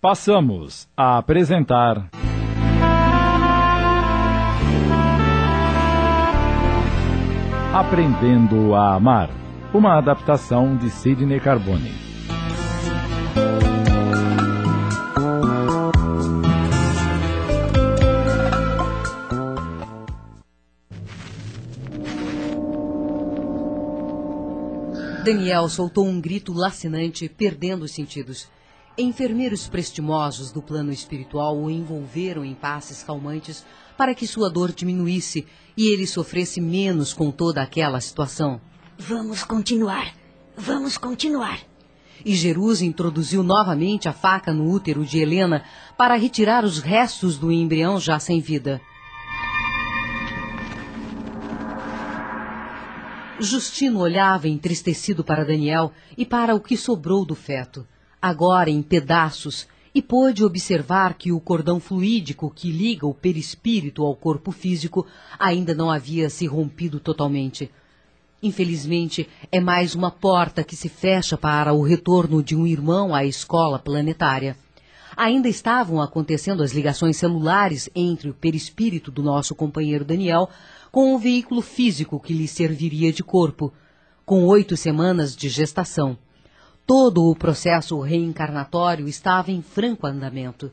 passamos a apresentar. Aprendendo a Amar, uma adaptação de Sidney Carbone. Daniel soltou um grito lacinante, perdendo os sentidos. Enfermeiros prestimosos do plano espiritual o envolveram em passes calmantes para que sua dor diminuísse e ele sofresse menos com toda aquela situação. Vamos continuar. Vamos continuar. E Jerusa introduziu novamente a faca no útero de Helena para retirar os restos do embrião já sem vida. Justino olhava entristecido para Daniel e para o que sobrou do feto, agora em pedaços, e pôde observar que o cordão fluídico que liga o perispírito ao corpo físico ainda não havia se rompido totalmente. Infelizmente, é mais uma porta que se fecha para o retorno de um irmão à escola planetária. Ainda estavam acontecendo as ligações celulares entre o perispírito do nosso companheiro Daniel com o veículo físico que lhe serviria de corpo, com oito semanas de gestação. Todo o processo reencarnatório estava em franco andamento.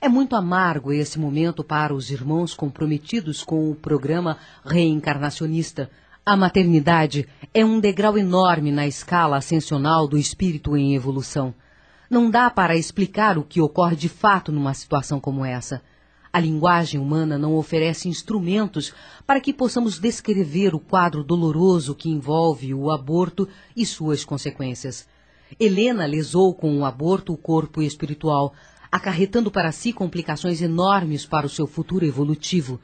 É muito amargo esse momento para os irmãos comprometidos com o programa reencarnacionista. A maternidade é um degrau enorme na escala ascensional do espírito em evolução. Não dá para explicar o que ocorre de fato numa situação como essa. A linguagem humana não oferece instrumentos para que possamos descrever o quadro doloroso que envolve o aborto e suas consequências. Helena lesou com o aborto o corpo espiritual, acarretando para si complicações enormes para o seu futuro evolutivo.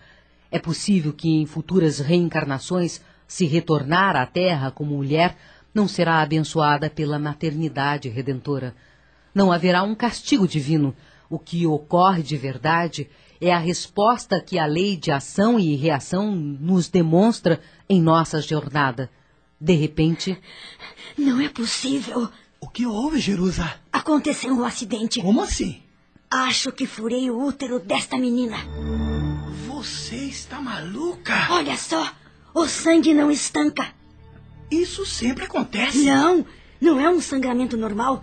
É possível que em futuras reencarnações, se retornar à Terra como mulher, não será abençoada pela maternidade redentora. Não haverá um castigo divino. O que ocorre de verdade é a resposta que a lei de ação e reação nos demonstra em nossa jornada. De repente. Não é possível. O que houve, Jerusa? Aconteceu um acidente. Como assim? Acho que furei o útero desta menina. Você está maluca? Olha só, o sangue não estanca. Isso sempre acontece. Não, não é um sangramento normal.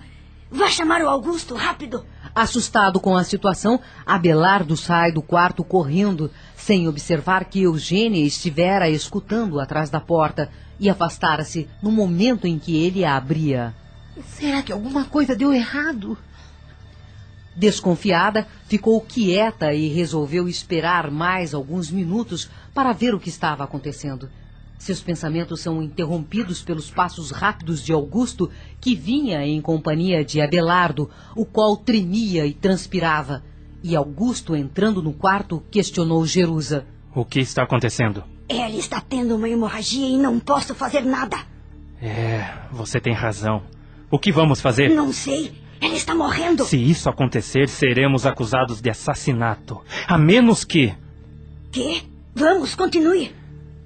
Vá chamar o Augusto, rápido. Assustado com a situação, Abelardo sai do quarto correndo, sem observar que Eugênia estivera escutando atrás da porta e afastara-se no momento em que ele a abria. Será que alguma coisa deu errado? Desconfiada, ficou quieta e resolveu esperar mais alguns minutos para ver o que estava acontecendo. Seus pensamentos são interrompidos pelos passos rápidos de Augusto, que vinha em companhia de Abelardo, o qual tremia e transpirava. E Augusto, entrando no quarto, questionou Jerusa. O que está acontecendo? Ela está tendo uma hemorragia e não posso fazer nada. É, você tem razão. O que vamos fazer? Não sei. Ela está morrendo. Se isso acontecer, seremos acusados de assassinato. A menos que. Quê? Vamos, continue.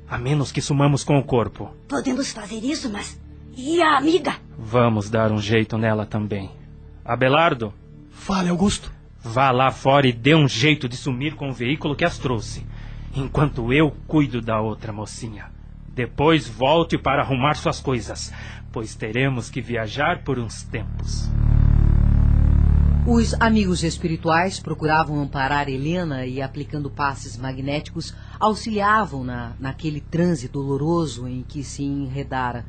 A menos que sumamos com o corpo. Podemos fazer isso, mas. E a amiga? Vamos dar um jeito nela também. Abelardo? Fale, Augusto. Vá lá fora e dê um jeito de sumir com o veículo que as trouxe. Enquanto eu cuido da outra mocinha. Depois volte para arrumar suas coisas, pois teremos que viajar por uns tempos. Os amigos espirituais procuravam amparar Helena e, aplicando passes magnéticos, auxiliavam-na naquele transe doloroso em que se enredara.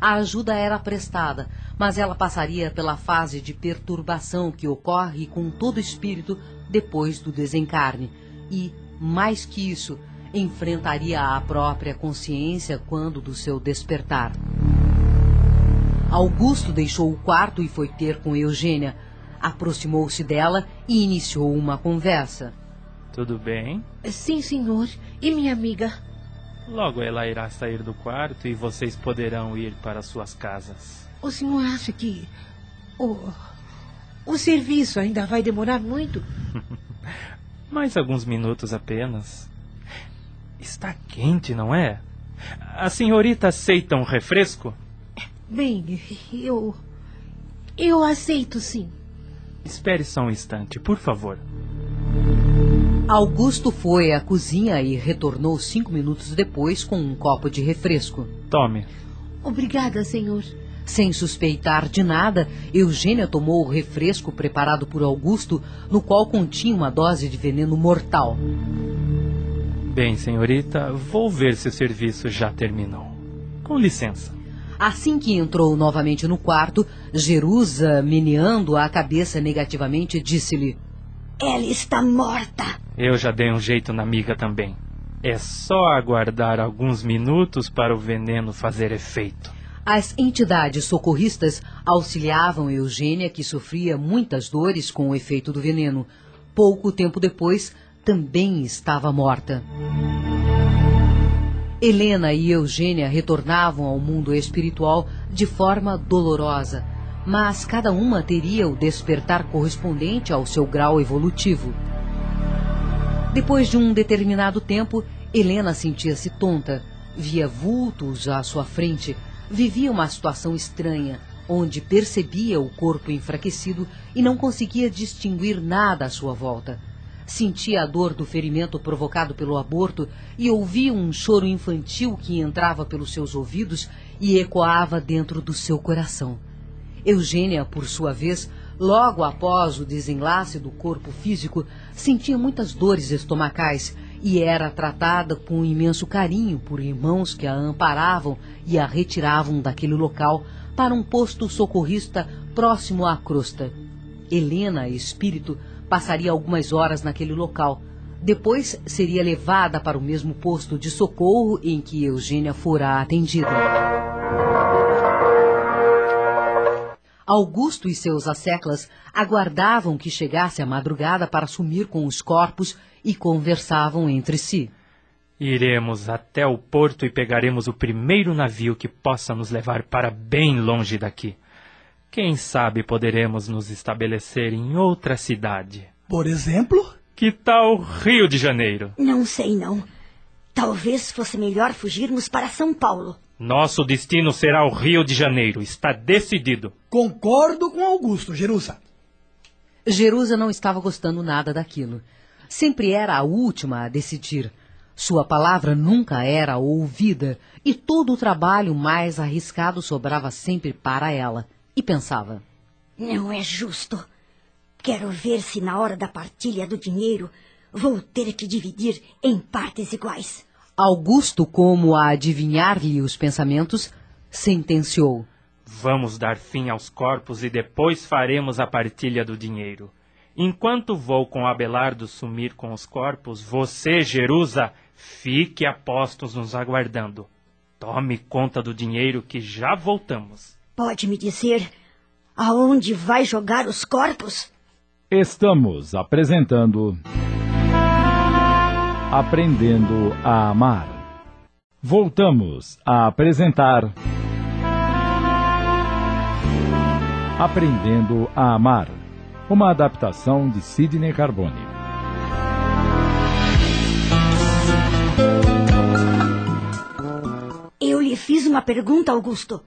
A ajuda era prestada, mas ela passaria pela fase de perturbação que ocorre com todo espírito depois do desencarne e, mais que isso, enfrentaria a própria consciência quando do seu despertar. Augusto deixou o quarto e foi ter com Eugênia aproximou-se dela e iniciou uma conversa. Tudo bem? Sim, senhor. E minha amiga? Logo ela irá sair do quarto e vocês poderão ir para suas casas. O senhor acha que o, o serviço ainda vai demorar muito? Mais alguns minutos apenas. Está quente, não é? A senhorita aceita um refresco? Bem, eu. Eu aceito sim. Espere só um instante, por favor. Augusto foi à cozinha e retornou cinco minutos depois com um copo de refresco. Tome. Obrigada, senhor. Sem suspeitar de nada, Eugênia tomou o refresco preparado por Augusto, no qual continha uma dose de veneno mortal. Bem, senhorita, vou ver se o serviço já terminou. Com licença. Assim que entrou novamente no quarto, Jerusa, meneando a cabeça negativamente, disse-lhe: Ela está morta. Eu já dei um jeito na amiga também. É só aguardar alguns minutos para o veneno fazer efeito. As entidades socorristas auxiliavam Eugênia, que sofria muitas dores com o efeito do veneno. Pouco tempo depois, também estava morta. Helena e Eugênia retornavam ao mundo espiritual de forma dolorosa, mas cada uma teria o despertar correspondente ao seu grau evolutivo. Depois de um determinado tempo, Helena sentia-se tonta, via vultos à sua frente, vivia uma situação estranha, onde percebia o corpo enfraquecido e não conseguia distinguir nada à sua volta. Sentia a dor do ferimento provocado pelo aborto e ouvia um choro infantil que entrava pelos seus ouvidos e ecoava dentro do seu coração. Eugênia, por sua vez, logo após o desenlace do corpo físico, sentia muitas dores estomacais e era tratada com imenso carinho por irmãos que a amparavam e a retiravam daquele local para um posto socorrista próximo à crosta. Helena, espírito, passaria algumas horas naquele local. Depois seria levada para o mesmo posto de socorro em que Eugênia fora atendida. Augusto e seus asseclas aguardavam que chegasse a madrugada para sumir com os corpos e conversavam entre si. Iremos até o porto e pegaremos o primeiro navio que possa nos levar para bem longe daqui. Quem sabe poderemos nos estabelecer em outra cidade. Por exemplo? Que tal Rio de Janeiro? Não sei, não. Talvez fosse melhor fugirmos para São Paulo. Nosso destino será o Rio de Janeiro. Está decidido. Concordo com Augusto, Jerusa. Jerusa não estava gostando nada daquilo. Sempre era a última a decidir. Sua palavra nunca era ouvida e todo o trabalho mais arriscado sobrava sempre para ela e pensava: Não é justo. Quero ver se na hora da partilha do dinheiro vou ter que dividir em partes iguais. Augusto, como a adivinhar-lhe os pensamentos, sentenciou: Vamos dar fim aos corpos e depois faremos a partilha do dinheiro. Enquanto vou com Abelardo sumir com os corpos, você, Jerusa, fique a postos nos aguardando. Tome conta do dinheiro que já voltamos. Pode me dizer aonde vai jogar os corpos? Estamos apresentando Aprendendo a Amar. Voltamos a apresentar Aprendendo a Amar, uma adaptação de Sidney Carbone. Eu lhe fiz uma pergunta, Augusto.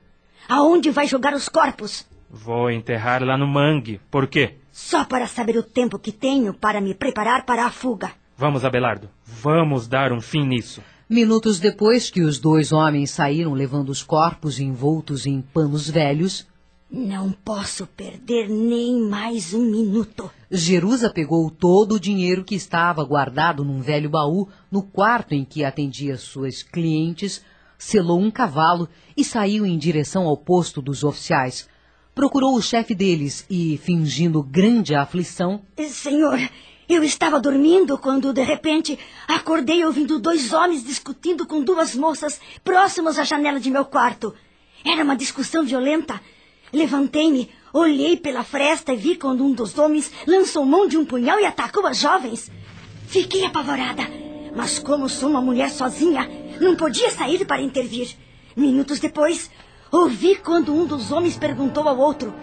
Aonde vai jogar os corpos? Vou enterrar lá no mangue. Por quê? Só para saber o tempo que tenho para me preparar para a fuga. Vamos, Abelardo. Vamos dar um fim nisso. Minutos depois que os dois homens saíram levando os corpos envoltos em panos velhos, Não posso perder nem mais um minuto. Jerusa pegou todo o dinheiro que estava guardado num velho baú no quarto em que atendia suas clientes, selou um cavalo e saiu em direção ao posto dos oficiais. Procurou o chefe deles e, fingindo grande aflição, Senhor, eu estava dormindo quando, de repente, acordei ouvindo dois homens discutindo com duas moças próximos à janela de meu quarto. Era uma discussão violenta. Levantei-me, olhei pela fresta e vi quando um dos homens lançou mão de um punhal e atacou as jovens. Fiquei apavorada, mas como sou uma mulher sozinha, não podia sair para intervir. Minutos depois, ouvi quando um dos homens perguntou ao outro: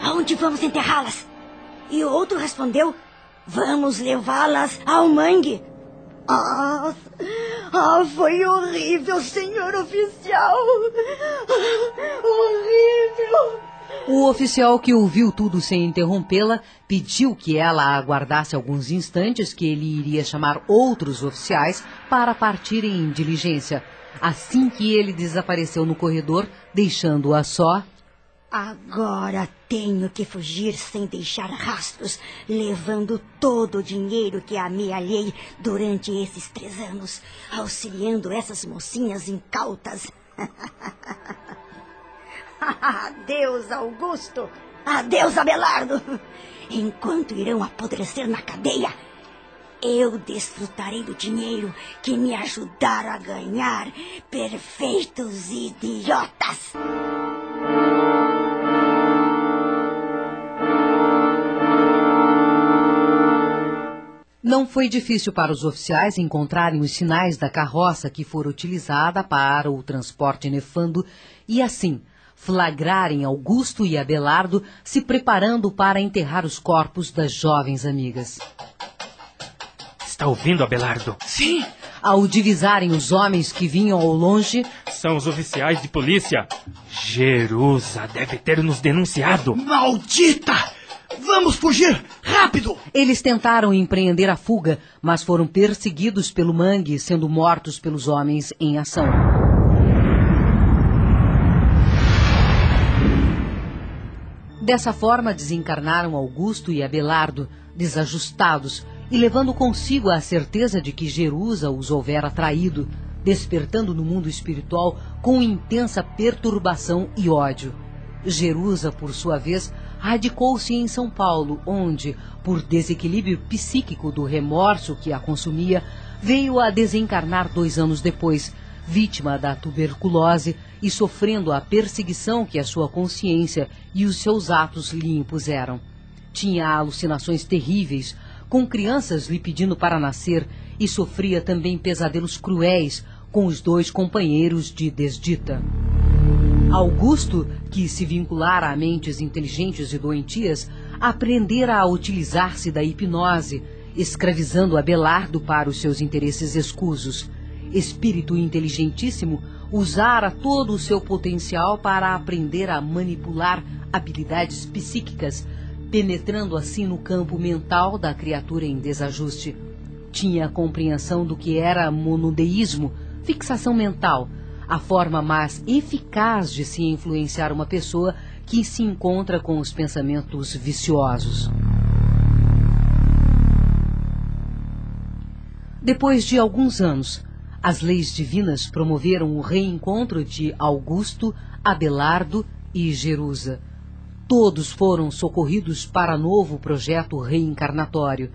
Aonde vamos enterrá-las? E o outro respondeu: Vamos levá-las ao mangue. Ah, ah, foi horrível, senhor oficial. Horrível. O oficial que ouviu tudo sem interrompê-la pediu que ela aguardasse alguns instantes que ele iria chamar outros oficiais para partirem em diligência. Assim que ele desapareceu no corredor, deixando-a só. Agora tenho que fugir sem deixar rastros, levando todo o dinheiro que amealhei durante esses três anos, auxiliando essas mocinhas incautas. Adeus, Augusto! Adeus, Abelardo! Enquanto irão apodrecer na cadeia, eu desfrutarei do dinheiro que me ajudaram a ganhar, perfeitos idiotas! Não foi difícil para os oficiais encontrarem os sinais da carroça que fora utilizada para o transporte nefando e, assim, flagrarem Augusto e Abelardo se preparando para enterrar os corpos das jovens amigas. Está ouvindo, Abelardo? Sim. Ao divisarem os homens que vinham ao longe, São os oficiais de polícia. Jerusa deve ter nos denunciado. Maldita! Vamos fugir! Rápido! eles tentaram empreender a fuga, mas foram perseguidos pelo mangue, sendo mortos pelos homens em ação. Dessa forma, desencarnaram Augusto e Abelardo, desajustados, e levando consigo a certeza de que Jerusa os houvera traído, despertando no mundo espiritual com intensa perturbação e ódio. Jerusa, por sua vez, radicou-se em São Paulo, onde, por desequilíbrio psíquico do remorso que a consumia, veio a desencarnar dois anos depois, vítima da tuberculose e sofrendo a perseguição que a sua consciência e os seus atos lhe impuseram. Tinha alucinações terríveis, com crianças lhe pedindo para nascer, e sofria também pesadelos cruéis com os dois companheiros de desdita. Augusto, que se vinculara a mentes inteligentes e doentias, aprendera a utilizar-se da hipnose, escravizando Abelardo para os seus interesses escusos. Espírito inteligentíssimo, usara todo o seu potencial para aprender a manipular habilidades psíquicas, penetrando assim no campo mental da criatura em desajuste. Tinha compreensão do que era monodeísmo, fixação mental, a forma mais eficaz de se influenciar uma pessoa que se encontra com os pensamentos viciosos. Depois de alguns anos, as leis divinas promoveram o reencontro de Augusto, Abelardo e Jerusa. Todos foram socorridos para novo projeto reencarnatório.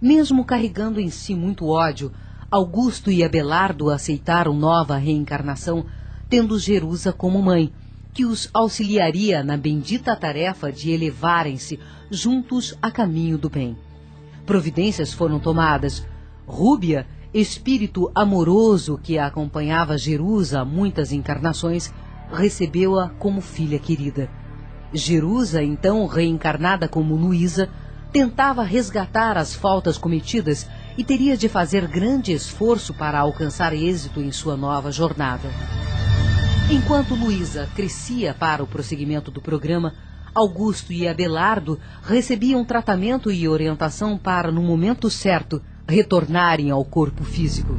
Mesmo carregando em si muito ódio, Augusto e Abelardo aceitaram nova reencarnação, tendo Jerusa como mãe, que os auxiliaria na bendita tarefa de elevarem-se juntos a caminho do bem. Providências foram tomadas. Rúbia, espírito amoroso que acompanhava Jerusa muitas encarnações, recebeu-a como filha querida. Jerusa, então reencarnada como Luísa, tentava resgatar as faltas cometidas e teria de fazer grande esforço para alcançar êxito em sua nova jornada. Enquanto Luísa crescia para o prosseguimento do programa, Augusto e Abelardo recebiam tratamento e orientação para, no momento certo, retornarem ao corpo físico.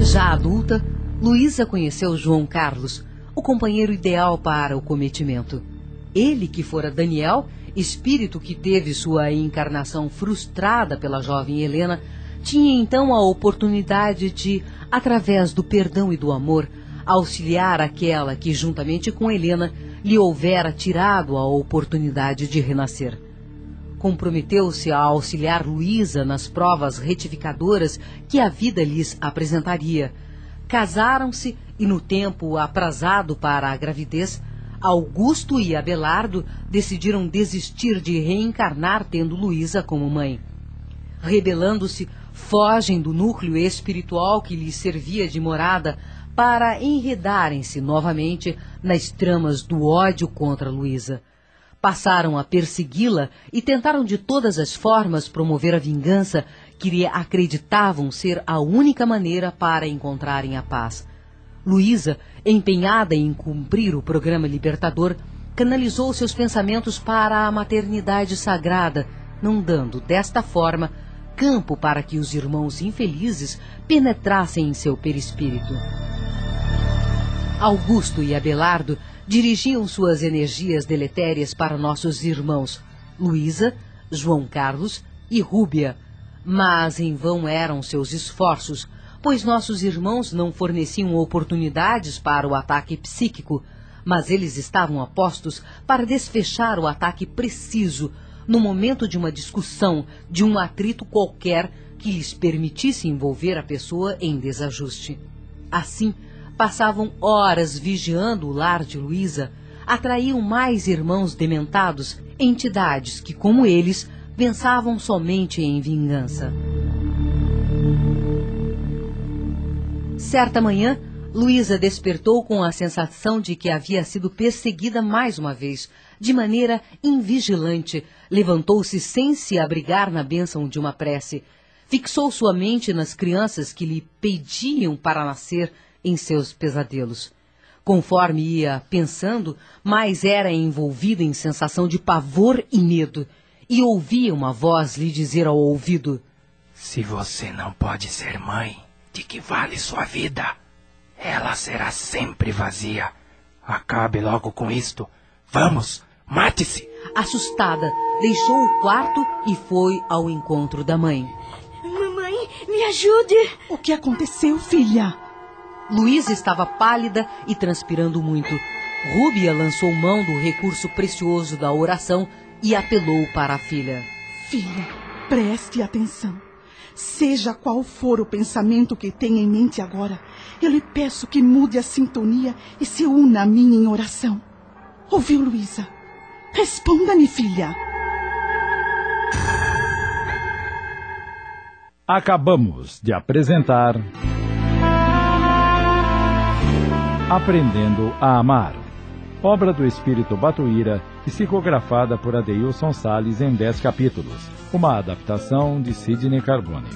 Já adulta, Luísa conheceu João Carlos, o companheiro ideal para o cometimento. Ele que fora Daniel, espírito que teve sua encarnação frustrada pela jovem Helena, tinha então a oportunidade de, através do perdão e do amor, auxiliar aquela que, juntamente com Helena, lhe houvera tirado a oportunidade de renascer. Comprometeu-se a auxiliar Luísa nas provas retificadoras que a vida lhes apresentaria. Casaram-se e, no tempo aprazado para a gravidez, Augusto e Abelardo decidiram desistir de reencarnar tendo Luísa como mãe. Rebelando-se, fogem do núcleo espiritual que lhes servia de morada para enredarem-se novamente nas tramas do ódio contra Luísa. Passaram a persegui-la e tentaram de todas as formas promover a vingança que lhe acreditavam ser a única maneira para encontrarem a paz. Luísa, empenhada em cumprir o programa libertador, canalizou seus pensamentos para a maternidade sagrada, não dando, desta forma, campo para que os irmãos infelizes penetrassem em seu perispírito. Augusto e Abelardo dirigiam suas energias deletérias para nossos irmãos Luísa, João Carlos e Rúbia, mas em vão eram seus esforços, pois nossos irmãos não forneciam oportunidades para o ataque psíquico, mas eles estavam apostos para desfechar o ataque preciso no momento de uma discussão, de um atrito qualquer que lhes permitisse envolver a pessoa em desajuste. Assim, passavam horas vigiando o lar de Luísa, atraíam mais irmãos dementados, entidades que, como eles, pensavam somente em vingança. Certa manhã, Luísa despertou com a sensação de que havia sido perseguida mais uma vez, de maneira invigilante. Levantou-se sem se abrigar na bênção de uma prece. Fixou sua mente nas crianças que lhe pediam para nascer em seus pesadelos. Conforme ia pensando, mais era envolvida em sensação de pavor e medo, e ouvia uma voz lhe dizer ao ouvido: Se você não pode ser mãe, de que vale sua vida? Ela será sempre vazia. Acabe logo com isto. Vamos, mate-se! Assustada, deixou o quarto e foi ao encontro da mãe. Mamãe, me ajude! O que aconteceu, filha? Luísa estava pálida e transpirando muito. Rúbia lançou mão do recurso precioso da oração e apelou para a filha. Filha, preste atenção. Seja qual for o pensamento que tenha em mente agora, eu lhe peço que mude a sintonia e se una a mim em oração. Ouviu, Luísa? Responda-me, filha. Acabamos de apresentar. Aprendendo a Amar. Obra do Espírito Batuíra, psicografada por Adeilson Sales em 10 capítulos. Uma adaptação de Sidney Carbone.